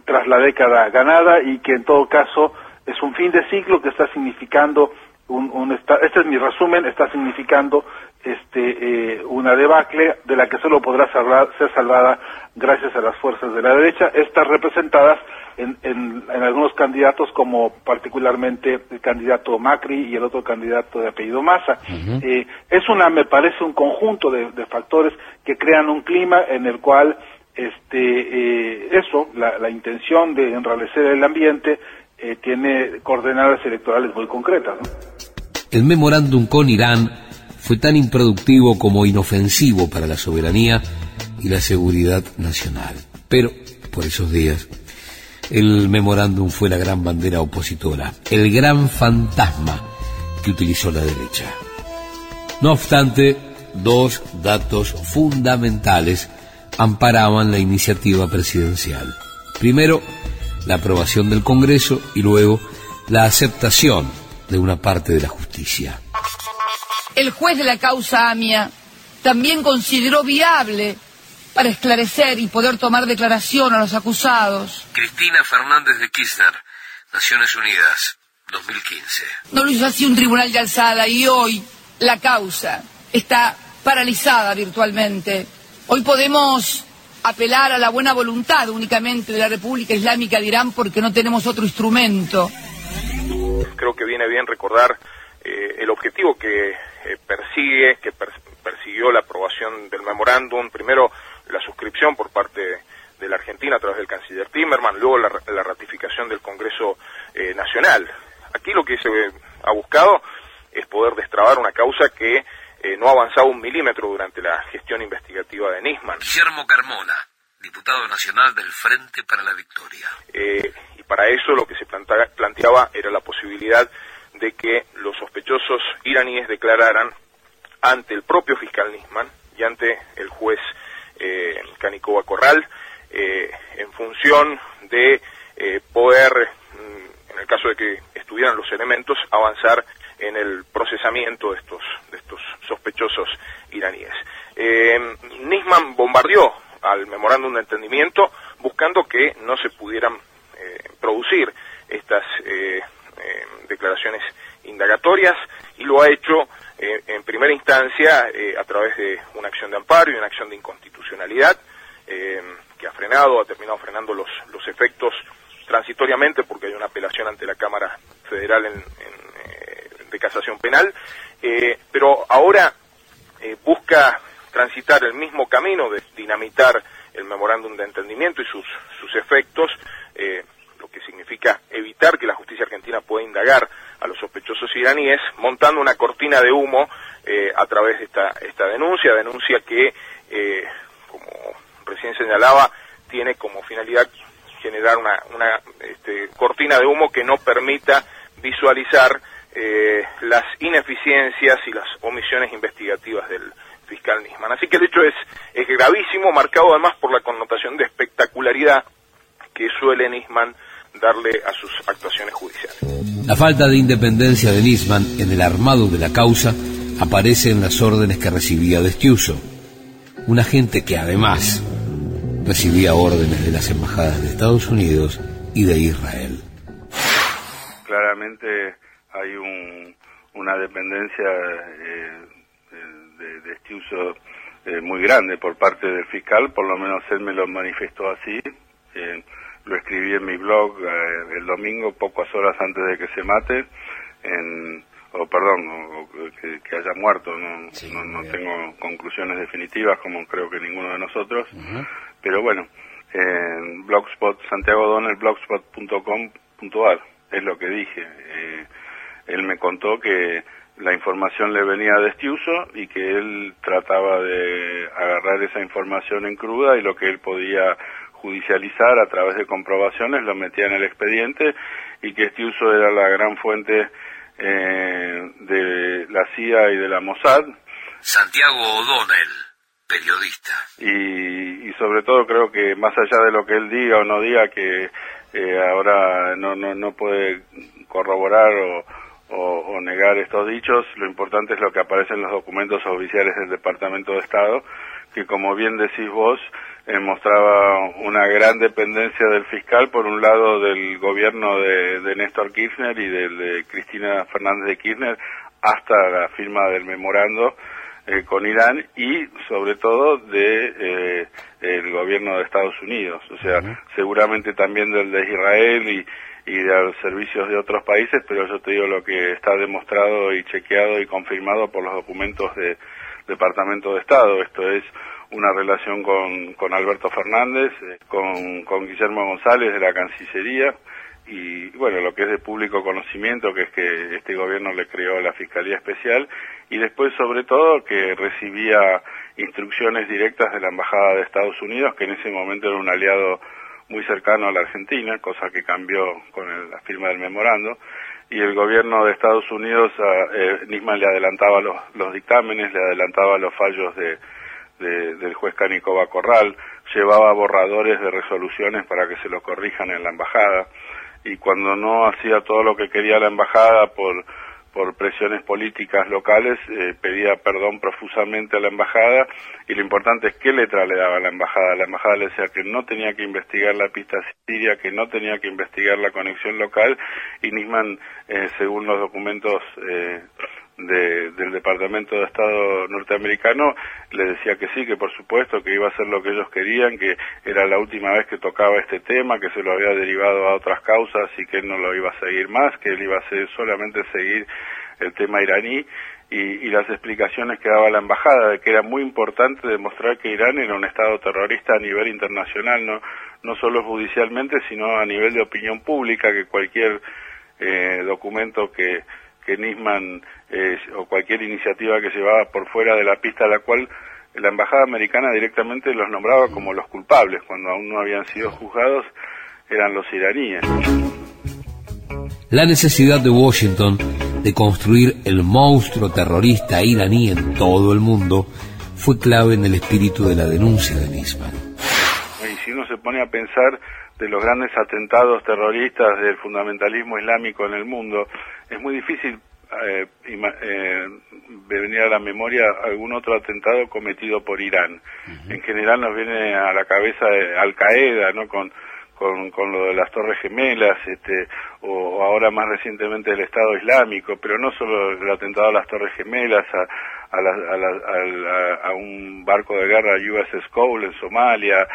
tras la década ganada y que en todo caso es un fin de ciclo que está significando un, este es mi resumen, está significando este, eh, una debacle de la que solo podrá ser salvada gracias a las fuerzas de la derecha, estas representadas en, en, algunos candidatos como particularmente el candidato Macri y el otro candidato de apellido Massa. Eh, es una, me parece, un conjunto de, de factores que crean un clima en el cual este, eh, eso, la, intención de enrarecer el ambiente, eh, tiene coordenadas electorales muy concretas. El memorándum con Irán fue tan improductivo como inofensivo para la soberanía y la seguridad nacional. Pero, por esos días, el memorándum fue la gran bandera opositora, el gran fantasma que utilizó la derecha. No obstante, dos datos fundamentales amparaban la iniciativa presidencial. Primero, la aprobación del Congreso y luego la aceptación de una parte de la justicia. El juez de la causa AMIA también consideró viable para esclarecer y poder tomar declaración a los acusados. Cristina Fernández de Kirchner, Naciones Unidas, 2015. No lo hizo así un tribunal de alzada y hoy la causa está paralizada virtualmente Hoy podemos apelar a la buena voluntad únicamente de la República Islámica de Irán porque no tenemos otro instrumento. Creo que viene bien recordar eh, el objetivo que eh, persigue, que persiguió la aprobación del memorándum, primero la suscripción por parte de la Argentina a través del canciller Timerman, luego la, ratificación del Congreso eh, Nacional. Aquí lo que se ha buscado es poder destrabar una causa que no ha avanzado un milímetro durante la gestión investigativa de Nisman. Guillermo Carmona, diputado nacional del Frente para la Victoria. y para eso lo que se planteaba era la posibilidad de que los sospechosos iraníes declararan ante el propio fiscal Nisman y ante el juez eh, Corral eh, en función de eh, poder, mm, en el caso de que estuvieran los elementos, avanzar en el procesamiento de estos, de estos sospechosos iraníes. Nisman bombardeó al memorándum de entendimiento buscando que no se pudieran producir estas declaraciones indagatorias y lo ha hecho eh, en primera instancia eh, a través de una acción de amparo y una acción de inconstitucionalidad que ha frenado, ha terminado frenando los, los efectos transitoriamente porque hay una apelación ante la Cámara Federal en, de Casación Penal, pero ahora busca transitar el mismo camino de dinamitar el memorándum de entendimiento y sus, sus efectos lo que significa evitar que la justicia argentina pueda indagar a los sospechosos iraníes, montando una cortina de humo eh, a través de esta, esta denuncia, denuncia que, eh, como recién señalaba, tiene como finalidad generar una, una este, cortina de humo que no permita visualizar eh, las ineficiencias y las omisiones investigativas del fiscal Nisman. Así que el hecho es, es gravísimo, marcado además por la connotación de espectacularidad que suele Nisman darle a sus actuaciones judiciales. La falta de independencia de Nisman en el armado de la causa aparece en las órdenes que recibía de Estiuso, un agente que además recibía órdenes de las embajadas de Estados Unidos y de Israel. Claramente hay una dependencia eh, de, de Estiuso eh, muy grande por parte del fiscal, por lo menos él me lo manifestó así. Eh, lo escribí en mi blog eh, el domingo, pocas horas antes de que se mate, en, o perdón, o, que, haya muerto, no, no, tengo conclusiones definitivas como creo que ninguno de nosotros, pero bueno, en blogspot, Santiago Donel, blogspot.com.ar, es lo que dije. Eh, él me contó que la información le venía de Estiuso y que él trataba de agarrar esa información en cruda y lo que él podía judicializar a través de comprobaciones, lo metía en el expediente y que este uso era la gran fuente eh, de la CIA y de la Mossad. Santiago O'Donnell, periodista. Y, y, sobre todo creo que más allá de lo que él diga o no diga, que eh, ahora no, no, no puede corroborar o, o, negar estos dichos, lo importante es lo que aparece en los documentos oficiales del Departamento de Estado, que como bien decís vos, eh, mostraba una gran dependencia del fiscal, por un lado del gobierno de, de Néstor Kirchner y del de Cristina Fernández de Kirchner, hasta la firma del memorando eh, con Irán y sobre todo de eh, el gobierno de Estados Unidos, o sea, seguramente también del de Israel y, y de los servicios de otros países, pero yo te digo lo que está demostrado y chequeado y confirmado por los documentos de Departamento de Estado, esto es una relación con, Alberto Fernández, eh, con, con Guillermo González de la Cancillería. Y bueno, lo que es de público conocimiento, que es que este gobierno le creó la Fiscalía Especial. Y después sobre todo que recibía instrucciones directas de la Embajada de Estados Unidos, que en ese momento era un aliado muy cercano a la Argentina, cosa que cambió con la firma del memorando, y el gobierno de Estados Unidos, a, eh, Nisman le adelantaba los, los dictámenes, le adelantaba los fallos de, del juez Canicova Corral, llevaba borradores de resoluciones para que se lo corrijan en la embajada y cuando no hacía todo lo que quería la embajada por por presiones políticas locales, eh, pedía perdón profusamente a la embajada y lo importante es qué letra le daba a la embajada. La embajada le decía que no tenía que investigar la pista siria, que no tenía que investigar la conexión local y Nisman, eh, según los documentos eh, del Departamento de Estado norteamericano le decía que sí, que por supuesto que iba a hacer lo que ellos querían, que era la última vez que tocaba este tema, que se lo había derivado a otras causas y que él no lo iba a seguir más, que él iba a ser, solamente seguir el tema iraní y, y, las explicaciones que daba la embajada de que era muy importante demostrar que Irán era un estado terrorista a nivel internacional, no no solo judicialmente, sino a nivel de opinión pública, que cualquier eh, documento que que Nisman eh, o cualquier iniciativa que llevaba por fuera de la pista a la cual la embajada americana directamente los nombraba como los culpables cuando aún no habían sido juzgados eran los iraníes. La necesidad de Washington de construir el monstruo terrorista iraní en todo el mundo fue clave en el espíritu de la denuncia de Nisman. Y si uno se pone a pensar de los grandes atentados terroristas del fundamentalismo islámico en el mundo, es muy difícil eh, eh, venir a la memoria algún otro atentado cometido por Irán. En general nos viene a la cabeza Al Qaeda, ¿no? Con con, lo de las Torres Gemelas, este, o, ahora más recientemente el Estado Islámico, pero no solo el atentado a las Torres Gemelas, a, a, a, un barco de guerra USS Cole en Somalia,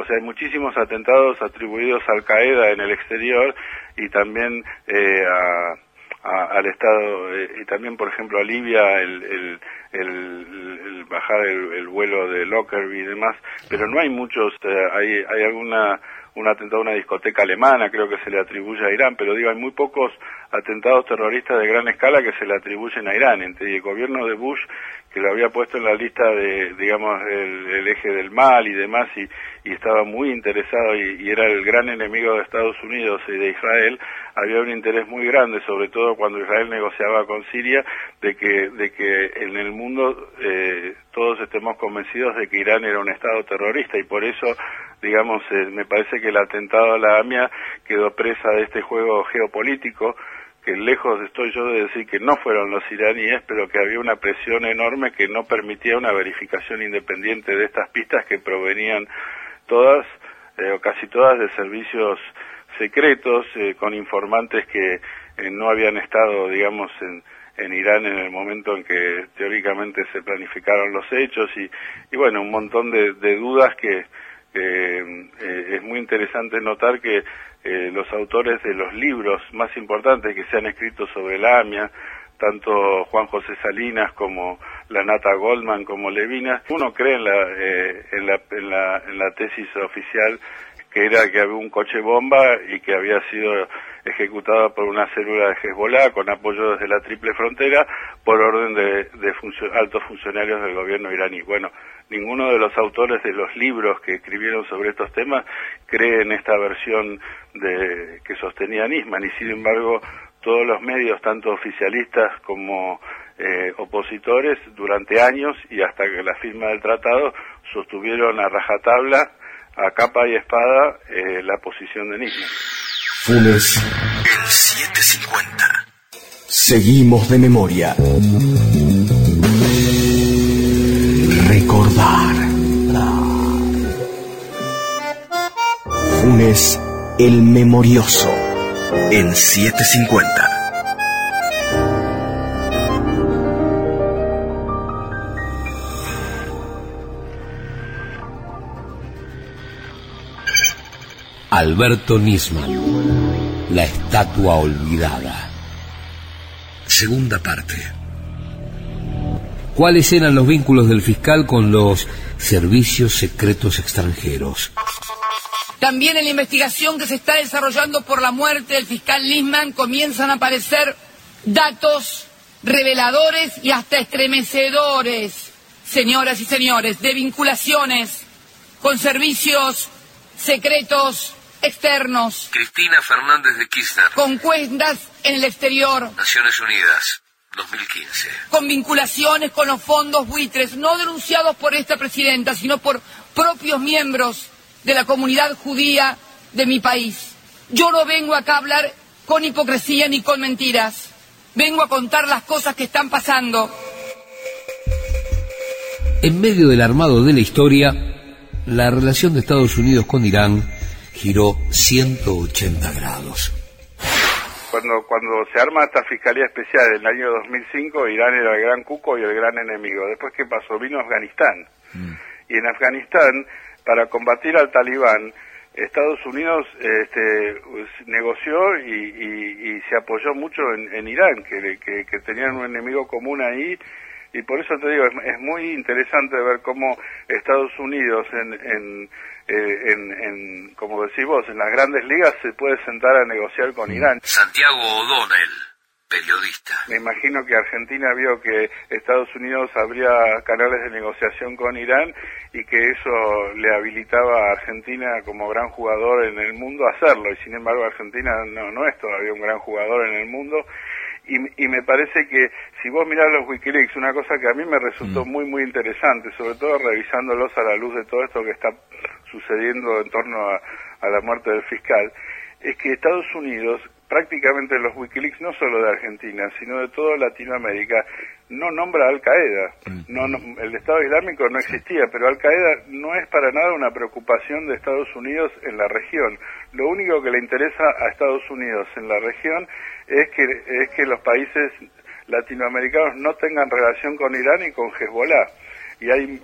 o sea, hay muchísimos atentados atribuidos al Qaeda en el exterior y también eh, al Estado, eh, y también, por ejemplo, a Libia, el, el, el, bajar el, vuelo de Lockerbie y demás, pero no hay muchos, eh, hay, hay alguna un atentado a una discoteca alemana, creo que se le atribuye a Irán, pero digo, hay muy pocos atentados terroristas de gran escala que se le atribuyen a Irán. Entre el gobierno de Bush, que lo había puesto en la lista de, digamos, el, eje del mal y demás, y, estaba muy interesado y, y, era el gran enemigo de Estados Unidos y de Israel, había un interés muy grande, sobre todo cuando Israel negociaba con Siria, de que, de que en el mundo eh, todos estemos convencidos de que Irán era un Estado terrorista y por eso, digamos, eh, me parece que el atentado a la AMIA quedó presa de este juego geopolítico que lejos estoy yo de decir que no fueron los iraníes, pero que había una presión enorme que no permitía una verificación independiente de estas pistas que provenían todas eh, o casi todas de servicios secretos eh, con informantes que eh, no habían estado, digamos, en, en Irán en el momento en que teóricamente se planificaron los hechos y, y bueno, un montón de, dudas que eh, es muy interesante notar que los autores de los libros más importantes que se han escrito sobre la AMIA, tanto Juan José Salinas como la Nata Goldman como Levinas, uno cree en la, en la, en la, en la tesis oficial que era que había un coche bomba y que había sido ejecutado por una célula de Hezbollah con apoyo desde la triple frontera por orden de, de altos funcionarios del gobierno iraní. Bueno, ninguno de los autores de los libros que escribieron sobre estos temas cree en esta versión de que sostenía Nisman y sin embargo todos los medios, tanto oficialistas como eh, opositores, durante años y hasta que la firma del tratado, sostuvieron a rajatabla a capa y espada eh, la posición de Nisman. Funes en 750. Seguimos de memoria. Recordar. Funes el memorioso en 750. Alberto Nisman, La estatua olvidada. Segunda parte. ¿Cuáles eran los vínculos del fiscal con los servicios secretos extranjeros? También en la investigación que se está desarrollando por la muerte del fiscal Nisman comienzan a aparecer datos reveladores y hasta estremecedores, señoras y señores, de vinculaciones con servicios secretos externos. Cristina Fernández de Kirchner. Con cuentas en el exterior. Naciones Unidas. 2015. Con vinculaciones con los fondos buitres, no denunciados por esta presidenta, sino por propios miembros de la comunidad judía de mi país. Yo no vengo acá a hablar con hipocresía ni con mentiras. Vengo a contar las cosas que están pasando. En medio del armado de la historia, la relación de Estados Unidos con Irán giró 180 grados. Cuando cuando se arma esta fiscalía especial en el año 2005, Irán era el gran cuco y el gran enemigo. Después, ¿qué pasó? Vino Afganistán. Y en Afganistán, para combatir al talibán, Estados Unidos este, negoció y, se apoyó mucho en, Irán, que, que, tenían un enemigo común ahí, y por eso te digo, es, muy interesante ver cómo Estados Unidos, en, en, eh, en, como decís vos, en las grandes ligas se puede sentar a negociar con Irán. Santiago O'Donnell periodista. Me imagino que Argentina vio que Estados Unidos abría canales de negociación con Irán y que eso le habilitaba a Argentina como gran jugador en el mundo a hacerlo. Y sin embargo Argentina no, no es todavía un gran jugador en el mundo. Y, y me parece que si vos mirás los Wikileaks, una cosa que a mí me resultó mm. muy, muy interesante, sobre todo revisándolos a la luz de todo esto que está sucediendo en torno a, a la muerte del fiscal, es que Estados Unidos prácticamente los Wikileaks, no solo de Argentina, sino de toda Latinoamérica, no nombra a Al Qaeda. No, el Estado Islámico no existía, pero Al Qaeda no es para nada una preocupación de Estados Unidos en la región. Lo único que le interesa a Estados Unidos en la región es que, es que los países latinoamericanos no tengan relación con Irán y con Hezbollah. Y hay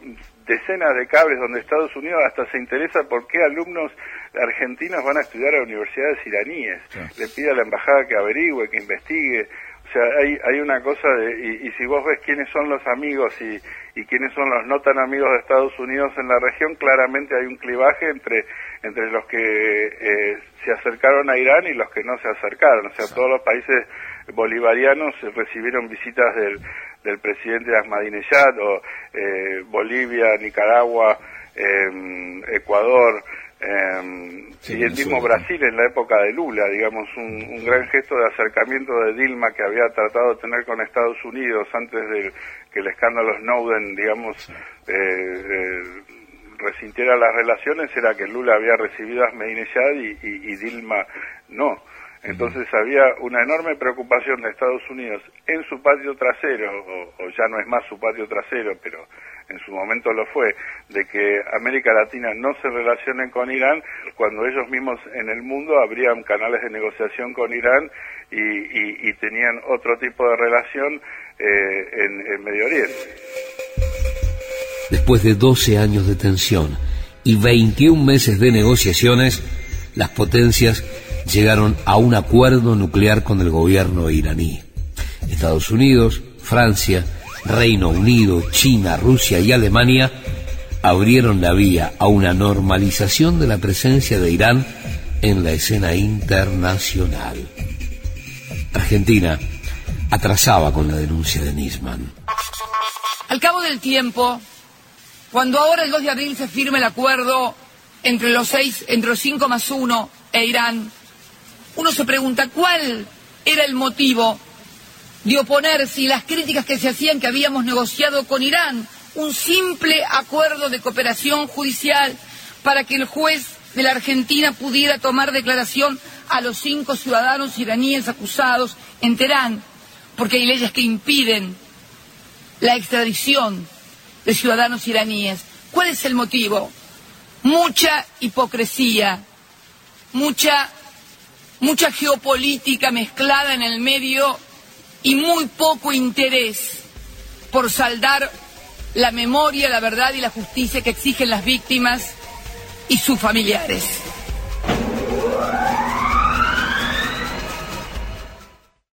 decenas de cables donde Estados Unidos hasta se interesa por qué alumnos argentinos van a estudiar a universidades iraníes. Le pide a la embajada que averigüe, que investigue. O sea, hay, hay una cosa de, y, si vos ves quiénes son los amigos y, y quiénes son los no tan amigos de Estados Unidos en la región, claramente hay un clivaje entre, entre los que eh, se acercaron a Irán y los que no se acercaron. O sea, todos los países bolivarianos recibieron visitas del, del presidente Ahmadinejad, o eh, Bolivia, Nicaragua, em, Ecuador, em, y el mismo Brasil en la época de Lula, digamos, un, gran gesto de acercamiento de Dilma que había tratado de tener con Estados Unidos antes de que el escándalo Snowden, digamos, eh, eh, resintiera las relaciones, era que Lula había recibido a Ahmadinejad y Dilma no. Entonces había una enorme preocupación de Estados Unidos en su patio trasero, o, ya no es más su patio trasero, pero en su momento lo fue, de que América Latina no se relacione con Irán, cuando ellos mismos en el mundo abrían canales de negociación con Irán y, tenían otro tipo de relación eh, en, en Medio Oriente. Después de 12 años de tensión y 21 meses de negociaciones, las potencias llegaron a un acuerdo nuclear con el gobierno iraní. Estados Unidos, Francia, Reino Unido, China, Rusia y Alemania abrieron la vía a una normalización de la presencia de Irán en la escena internacional. Argentina atrasaba con la denuncia de Nisman. Al cabo del tiempo, cuando ahora el 2 de abril se firme el acuerdo entre los seis, entre los cinco más uno e Irán, uno se pregunta cuál era el motivo de oponerse y las críticas que se hacían que habíamos negociado con Irán un simple acuerdo de cooperación judicial para que el juez de la Argentina pudiera tomar declaración a los cinco ciudadanos iraníes acusados en Teherán, porque hay leyes que impiden la extradición de ciudadanos iraníes. ¿Cuál es el motivo? Mucha hipocresía, mucha mucha geopolítica mezclada en el medio y muy poco interés por saldar la memoria, la verdad y la justicia que exigen las víctimas y sus familiares.